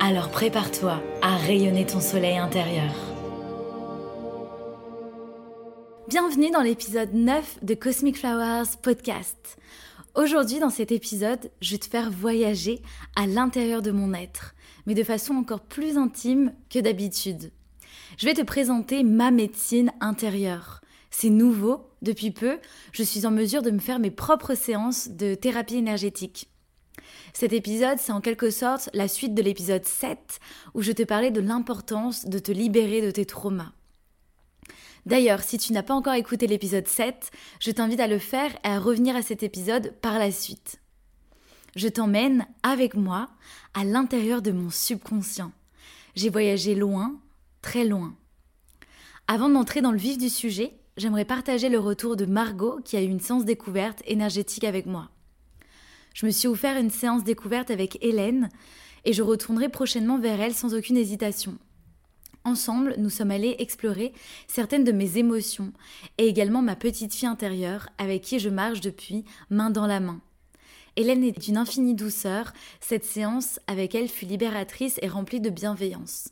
Alors prépare-toi à rayonner ton soleil intérieur. Bienvenue dans l'épisode 9 de Cosmic Flowers Podcast. Aujourd'hui dans cet épisode, je vais te faire voyager à l'intérieur de mon être, mais de façon encore plus intime que d'habitude. Je vais te présenter ma médecine intérieure. C'est nouveau, depuis peu, je suis en mesure de me faire mes propres séances de thérapie énergétique. Cet épisode, c'est en quelque sorte la suite de l'épisode 7 où je te parlais de l'importance de te libérer de tes traumas. D'ailleurs, si tu n'as pas encore écouté l'épisode 7, je t'invite à le faire et à revenir à cet épisode par la suite. Je t'emmène avec moi à l'intérieur de mon subconscient. J'ai voyagé loin, très loin. Avant d'entrer dans le vif du sujet, j'aimerais partager le retour de Margot qui a eu une séance découverte énergétique avec moi. Je me suis offert une séance découverte avec Hélène et je retournerai prochainement vers elle sans aucune hésitation. Ensemble, nous sommes allés explorer certaines de mes émotions et également ma petite fille intérieure avec qui je marche depuis main dans la main. Hélène est d'une infinie douceur, cette séance avec elle fut libératrice et remplie de bienveillance.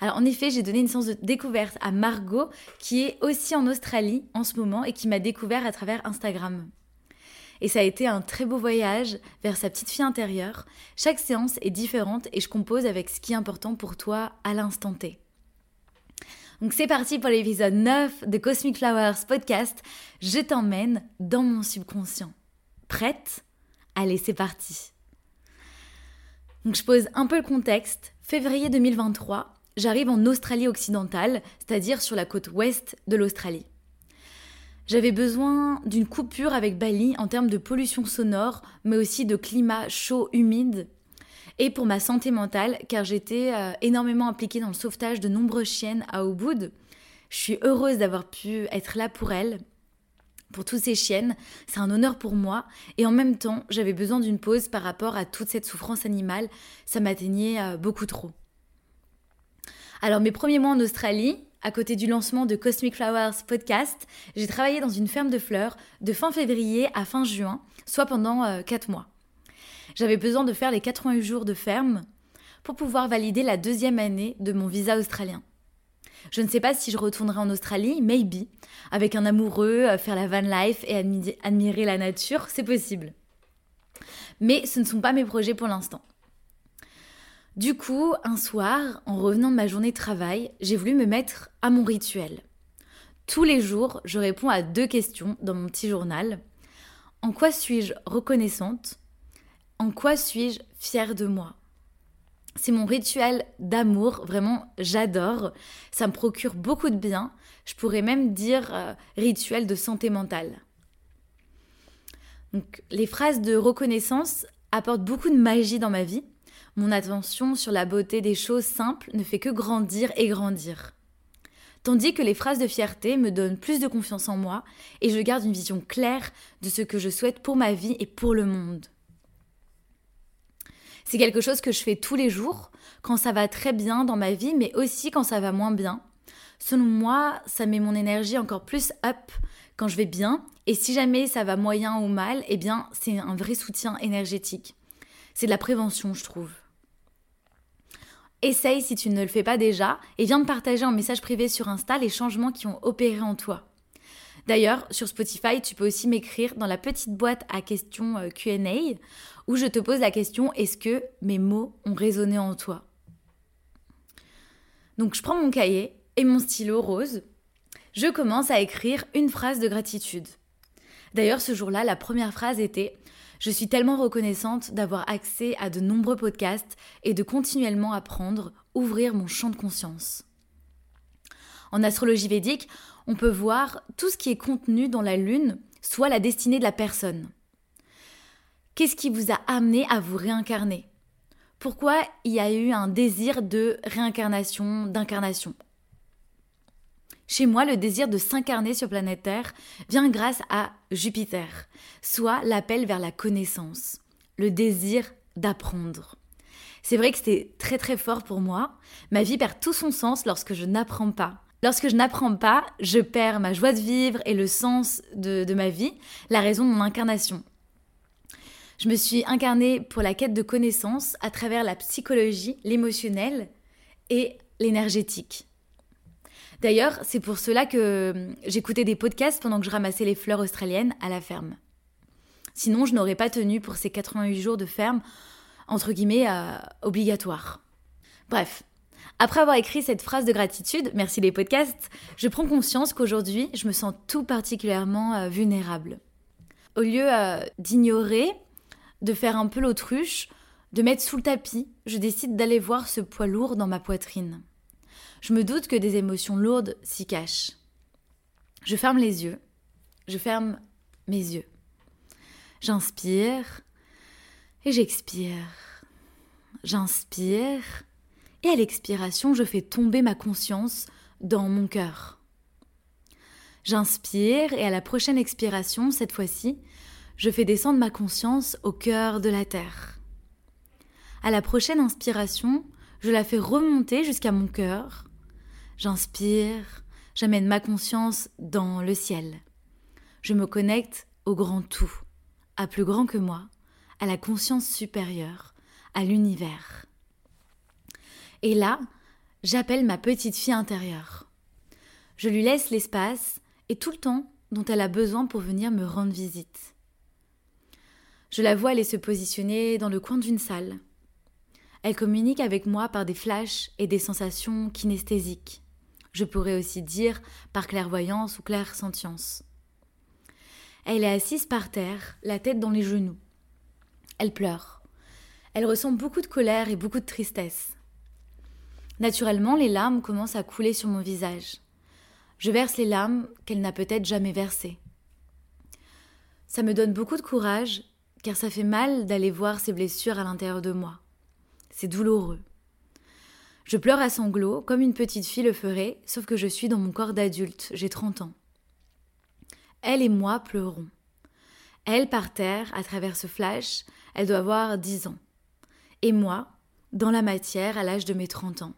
Alors en effet, j'ai donné une séance de découverte à Margot qui est aussi en Australie en ce moment et qui m'a découvert à travers Instagram. Et ça a été un très beau voyage vers sa petite fille intérieure. Chaque séance est différente et je compose avec ce qui est important pour toi à l'instant T. Donc c'est parti pour l'épisode 9 de Cosmic Flowers podcast. Je t'emmène dans mon subconscient. Prête? Allez, c'est parti. Donc je pose un peu le contexte. Février 2023, j'arrive en Australie occidentale, c'est-à-dire sur la côte ouest de l'Australie. J'avais besoin d'une coupure avec Bali en termes de pollution sonore, mais aussi de climat chaud, humide. Et pour ma santé mentale, car j'étais euh, énormément impliquée dans le sauvetage de nombreuses chiennes à Ubud. Je suis heureuse d'avoir pu être là pour elles, pour toutes ces chiennes. C'est un honneur pour moi. Et en même temps, j'avais besoin d'une pause par rapport à toute cette souffrance animale. Ça m'atteignait euh, beaucoup trop. Alors mes premiers mois en Australie, à côté du lancement de Cosmic Flowers podcast, j'ai travaillé dans une ferme de fleurs de fin février à fin juin, soit pendant 4 euh, mois. J'avais besoin de faire les 88 jours de ferme pour pouvoir valider la deuxième année de mon visa australien. Je ne sais pas si je retournerai en Australie, maybe, avec un amoureux, euh, faire la van life et admirer la nature, c'est possible. Mais ce ne sont pas mes projets pour l'instant. Du coup, un soir, en revenant de ma journée de travail, j'ai voulu me mettre à mon rituel. Tous les jours, je réponds à deux questions dans mon petit journal. En quoi suis-je reconnaissante? En quoi suis-je fière de moi? C'est mon rituel d'amour, vraiment j'adore. Ça me procure beaucoup de bien. Je pourrais même dire euh, rituel de santé mentale. Donc, les phrases de reconnaissance apportent beaucoup de magie dans ma vie mon attention sur la beauté des choses simples ne fait que grandir et grandir. Tandis que les phrases de fierté me donnent plus de confiance en moi et je garde une vision claire de ce que je souhaite pour ma vie et pour le monde. C'est quelque chose que je fais tous les jours, quand ça va très bien dans ma vie, mais aussi quand ça va moins bien. Selon moi, ça met mon énergie encore plus up quand je vais bien, et si jamais ça va moyen ou mal, eh bien c'est un vrai soutien énergétique. C'est de la prévention, je trouve. Essaye si tu ne le fais pas déjà et viens de partager en message privé sur Insta les changements qui ont opéré en toi. D'ailleurs, sur Spotify, tu peux aussi m'écrire dans la petite boîte à questions euh, QA où je te pose la question est-ce que mes mots ont résonné en toi? Donc je prends mon cahier et mon stylo rose. Je commence à écrire une phrase de gratitude. D'ailleurs, ce jour-là, la première phrase était je suis tellement reconnaissante d'avoir accès à de nombreux podcasts et de continuellement apprendre, ouvrir mon champ de conscience. En astrologie védique, on peut voir tout ce qui est contenu dans la lune, soit la destinée de la personne. Qu'est-ce qui vous a amené à vous réincarner? Pourquoi il y a eu un désir de réincarnation, d'incarnation? Chez moi, le désir de s'incarner sur planète Terre vient grâce à Jupiter, soit l'appel vers la connaissance, le désir d'apprendre. C'est vrai que c'était très très fort pour moi. Ma vie perd tout son sens lorsque je n'apprends pas. Lorsque je n'apprends pas, je perds ma joie de vivre et le sens de, ma vie, la raison de mon incarnation. Je me suis incarnée pour la quête de connaissances à travers la psychologie, l'émotionnel et l'énergétique. D'ailleurs, c'est pour cela que hum, j'écoutais des podcasts pendant que je ramassais les fleurs australiennes à la ferme. Sinon, je n'aurais pas tenu pour ces 88 jours de ferme, entre guillemets, euh, obligatoires. Bref, après avoir écrit cette phrase de gratitude, merci les podcasts, je prends conscience qu'aujourd'hui, je me sens tout particulièrement euh, vulnérable. Au lieu euh, d'ignorer, de faire un peu l'autruche, de mettre sous le tapis, je décide d'aller voir ce poids lourd dans ma poitrine. Je me doute que des émotions lourdes s'y cachent. Je ferme les yeux, je ferme mes yeux. J'inspire et j'expire. J'inspire et à l'expiration, je fais tomber ma conscience dans mon cœur. J'inspire et à la prochaine expiration, cette fois-ci, je fais descendre ma conscience au cœur de la terre. À la prochaine inspiration, je la fais remonter jusqu'à mon cœur. J'inspire, j'amène ma conscience dans le ciel. Je me connecte au grand tout, à plus grand que moi, à la conscience supérieure, à l'univers. Et là, j'appelle ma petite fille intérieure. Je lui laisse l'espace et tout le temps dont elle a besoin pour venir me rendre visite. Je la vois aller se positionner dans le coin d'une salle. Elle communique avec moi par des flashs et des sensations kinesthésiques. Je pourrais aussi dire par clairvoyance ou clairsentience. Elle est assise par terre, la tête dans les genoux. Elle pleure. Elle ressent beaucoup de colère et beaucoup de tristesse. Naturellement, les larmes commencent à couler sur mon visage. Je verse les larmes qu'elle n'a peut-être jamais versées. Ça me donne beaucoup de courage car ça fait mal d'aller voir ces blessures à l'intérieur de moi. C'est douloureux. Je pleure à sanglots, comme une petite fille le ferait, sauf que je suis dans mon corps d'adulte, j'ai 30 ans. Elle et moi pleurons. Elle par terre, à travers ce flash, elle doit avoir 10 ans. Et moi, dans la matière, à l'âge de mes 30 ans.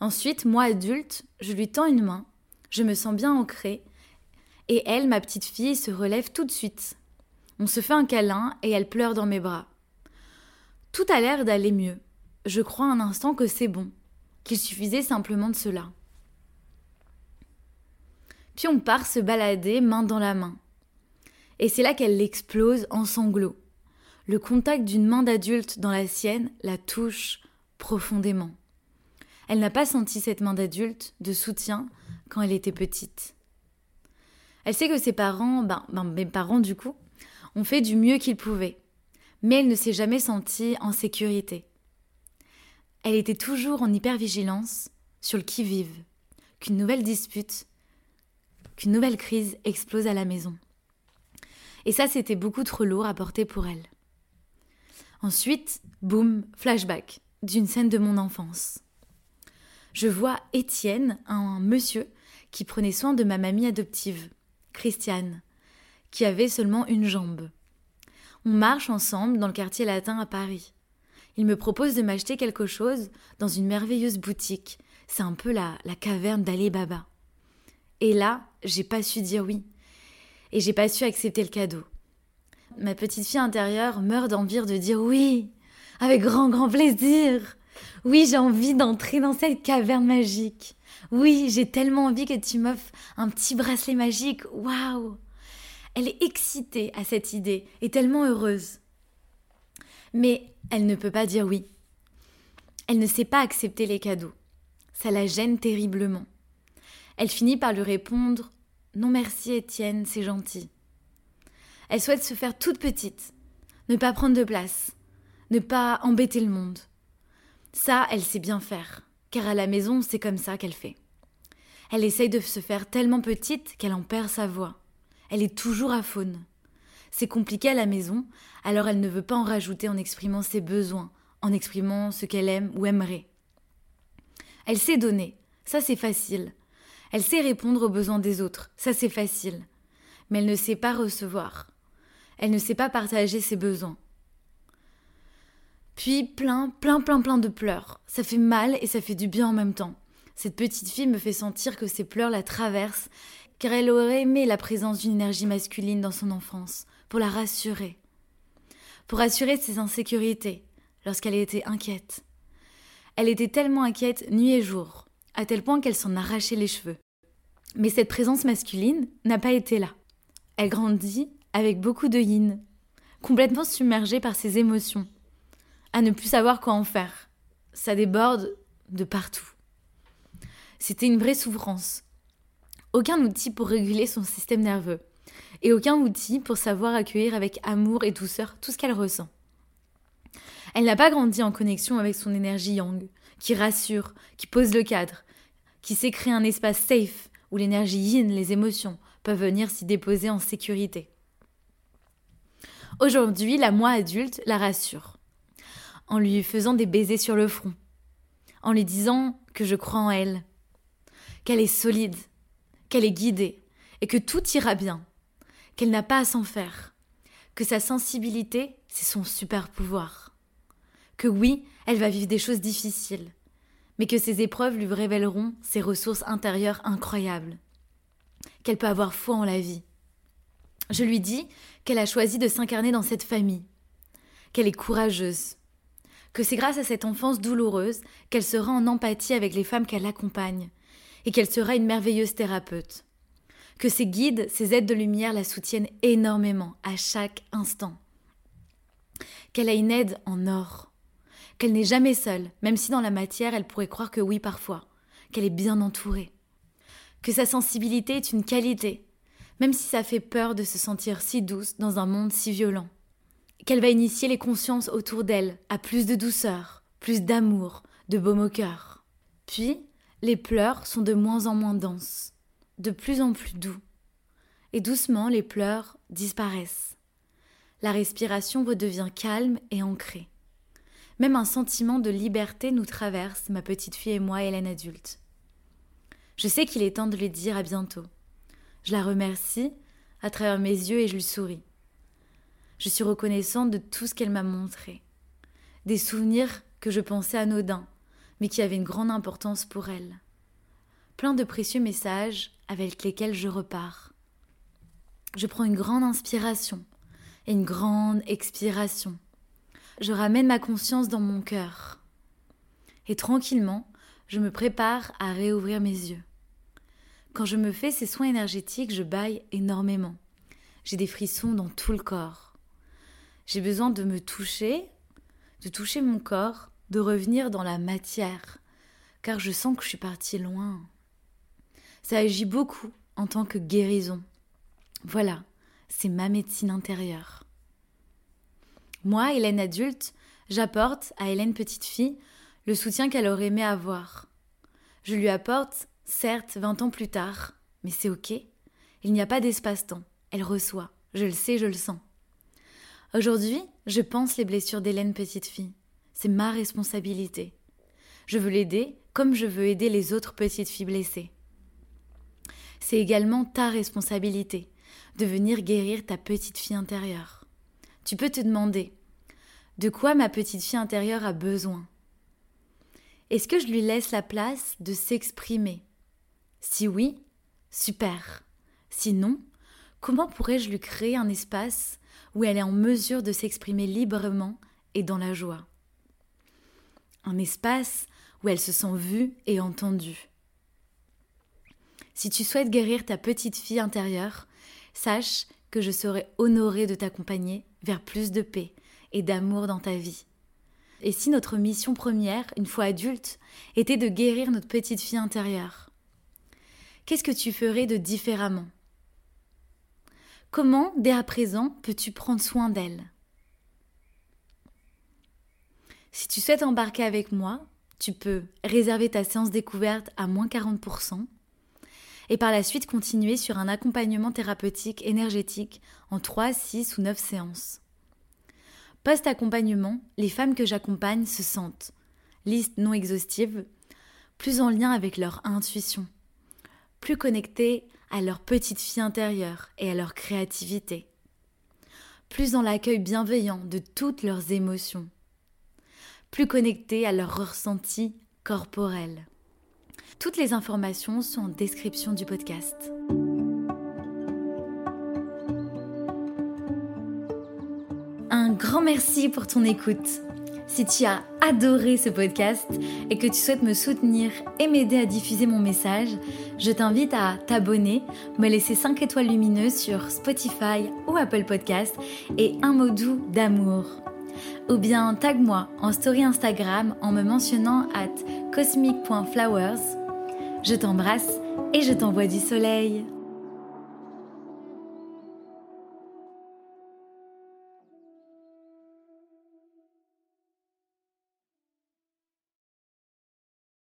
Ensuite, moi adulte, je lui tends une main, je me sens bien ancrée, et elle, ma petite fille, se relève tout de suite, on se fait un câlin et elle pleure dans mes bras. Tout a l'air d'aller mieux. Je crois un instant que c'est bon, qu'il suffisait simplement de cela. Puis on part se balader main dans la main. Et c'est là qu'elle explose en sanglots. Le contact d'une main d'adulte dans la sienne la touche profondément. Elle n'a pas senti cette main d'adulte de soutien quand elle était petite. Elle sait que ses parents, ben, ben mes parents du coup, ont fait du mieux qu'ils pouvaient, mais elle ne s'est jamais sentie en sécurité. Elle était toujours en hypervigilance sur le qui-vive, qu'une nouvelle dispute, qu'une nouvelle crise explose à la maison. Et ça, c'était beaucoup trop lourd à porter pour elle. Ensuite, boum, flashback d'une scène de mon enfance. Je vois Étienne, un monsieur qui prenait soin de ma mamie adoptive, Christiane, qui avait seulement une jambe. On marche ensemble dans le quartier latin à Paris. Il me propose de m'acheter quelque chose dans une merveilleuse boutique. C'est un peu la, la caverne d'Ali Baba. Et là, j'ai pas su dire oui. Et j'ai pas su accepter le cadeau. Ma petite fille intérieure meurt d'envie de dire oui, avec grand grand plaisir. Oui, j'ai envie d'entrer dans cette caverne magique. Oui, j'ai tellement envie que tu m'offres un petit bracelet magique. Waouh elle est excitée à cette idée et tellement heureuse. Mais elle ne peut pas dire oui. Elle ne sait pas accepter les cadeaux. Ça la gêne terriblement. Elle finit par lui répondre Non merci Étienne, c'est gentil. Elle souhaite se faire toute petite, ne pas prendre de place, ne pas embêter le monde. Ça, elle sait bien faire, car à la maison, c'est comme ça qu'elle fait. Elle essaye de se faire tellement petite qu'elle en perd sa voix. Elle est toujours à faune. C'est compliqué à la maison, alors elle ne veut pas en rajouter en exprimant ses besoins, en exprimant ce qu'elle aime ou aimerait. Elle sait donner, ça c'est facile. Elle sait répondre aux besoins des autres, ça c'est facile. Mais elle ne sait pas recevoir. Elle ne sait pas partager ses besoins. Puis plein, plein, plein, plein de pleurs. Ça fait mal et ça fait du bien en même temps. Cette petite fille me fait sentir que ses pleurs la traversent, car elle aurait aimé la présence d'une énergie masculine dans son enfance, pour la rassurer. Pour rassurer de ses insécurités, lorsqu'elle était inquiète. Elle était tellement inquiète nuit et jour, à tel point qu'elle s'en arrachait les cheveux. Mais cette présence masculine n'a pas été là. Elle grandit avec beaucoup de yin, complètement submergée par ses émotions, à ne plus savoir quoi en faire. Ça déborde de partout. C'était une vraie souffrance. Aucun outil pour réguler son système nerveux, et aucun outil pour savoir accueillir avec amour et douceur tout ce qu'elle ressent. Elle n'a pas grandi en connexion avec son énergie yang, qui rassure, qui pose le cadre, qui sait créer un espace safe où l'énergie yin, les émotions, peuvent venir s'y déposer en sécurité. Aujourd'hui, la moi adulte la rassure, en lui faisant des baisers sur le front, en lui disant que je crois en elle, qu'elle est solide, qu'elle est guidée, et que tout ira bien, qu'elle n'a pas à s'en faire, que sa sensibilité, c'est son super pouvoir, que oui, elle va vivre des choses difficiles, mais que ces épreuves lui révéleront ses ressources intérieures incroyables, qu'elle peut avoir foi en la vie. Je lui dis qu'elle a choisi de s'incarner dans cette famille, qu'elle est courageuse, que c'est grâce à cette enfance douloureuse qu'elle sera en empathie avec les femmes qu'elle accompagne, et qu'elle sera une merveilleuse thérapeute. Que ses guides, ses aides de lumière la soutiennent énormément, à chaque instant. Qu'elle a une aide en or, qu'elle n'est jamais seule, même si dans la matière elle pourrait croire que oui parfois, qu'elle est bien entourée, que sa sensibilité est une qualité, même si ça fait peur de se sentir si douce dans un monde si violent, qu'elle va initier les consciences autour d'elle à plus de douceur, plus d'amour, de baume au. Puis, les pleurs sont de moins en moins denses, de plus en plus doux, et doucement les pleurs disparaissent. La respiration redevient calme et ancrée. Même un sentiment de liberté nous traverse, ma petite fille et moi, Hélène adulte. Je sais qu'il est temps de lui dire à bientôt. Je la remercie à travers mes yeux et je lui souris. Je suis reconnaissante de tout ce qu'elle m'a montré. Des souvenirs que je pensais anodins, mais qui avaient une grande importance pour elle. Plein de précieux messages avec lesquels je repars. Je prends une grande inspiration et une grande expiration je ramène ma conscience dans mon cœur. Et tranquillement, je me prépare à réouvrir mes yeux. Quand je me fais ces soins énergétiques, je baille énormément. J'ai des frissons dans tout le corps. J'ai besoin de me toucher, de toucher mon corps, de revenir dans la matière, car je sens que je suis partie loin. Ça agit beaucoup en tant que guérison. Voilà, c'est ma médecine intérieure. Moi, Hélène adulte, j'apporte à Hélène petite fille le soutien qu'elle aurait aimé avoir. Je lui apporte, certes, vingt ans plus tard, mais c'est ok. Il n'y a pas d'espace-temps. Elle reçoit. Je le sais, je le sens. Aujourd'hui, je pense les blessures d'Hélène petite fille. C'est ma responsabilité. Je veux l'aider comme je veux aider les autres petites filles blessées. C'est également ta responsabilité de venir guérir ta petite fille intérieure tu peux te demander de quoi ma petite fille intérieure a besoin? Est-ce que je lui laisse la place de s'exprimer? Si oui, super. Sinon, comment pourrais-je lui créer un espace où elle est en mesure de s'exprimer librement et dans la joie? Un espace où elle se sent vue et entendue. Si tu souhaites guérir ta petite fille intérieure, sache que je serai honorée de t'accompagner vers plus de paix et d'amour dans ta vie. Et si notre mission première, une fois adulte, était de guérir notre petite fille intérieure Qu'est-ce que tu ferais de différemment? Comment, dès à présent, peux-tu prendre soin d'elle? Si tu souhaites embarquer avec moi, tu peux réserver ta séance découverte à moins 40%, et par la suite continuer sur un accompagnement thérapeutique énergétique en 3, 6 ou 9 séances. Post-accompagnement, les femmes que j'accompagne se sentent, liste non exhaustive, plus en lien avec leur intuition, plus connectées à leur petite fille intérieure et à leur créativité, plus dans l'accueil bienveillant de toutes leurs émotions, plus connectées à leur ressenti corporel. Toutes les informations sont en description du podcast. Un grand merci pour ton écoute. Si tu as adoré ce podcast et que tu souhaites me soutenir et m'aider à diffuser mon message, je t'invite à t'abonner, me laisser 5 étoiles lumineuses sur Spotify ou Apple Podcast et un mot doux d'amour. Ou bien tag-moi en story Instagram en me mentionnant at cosmic.flowers. Je t'embrasse et je t'envoie du soleil.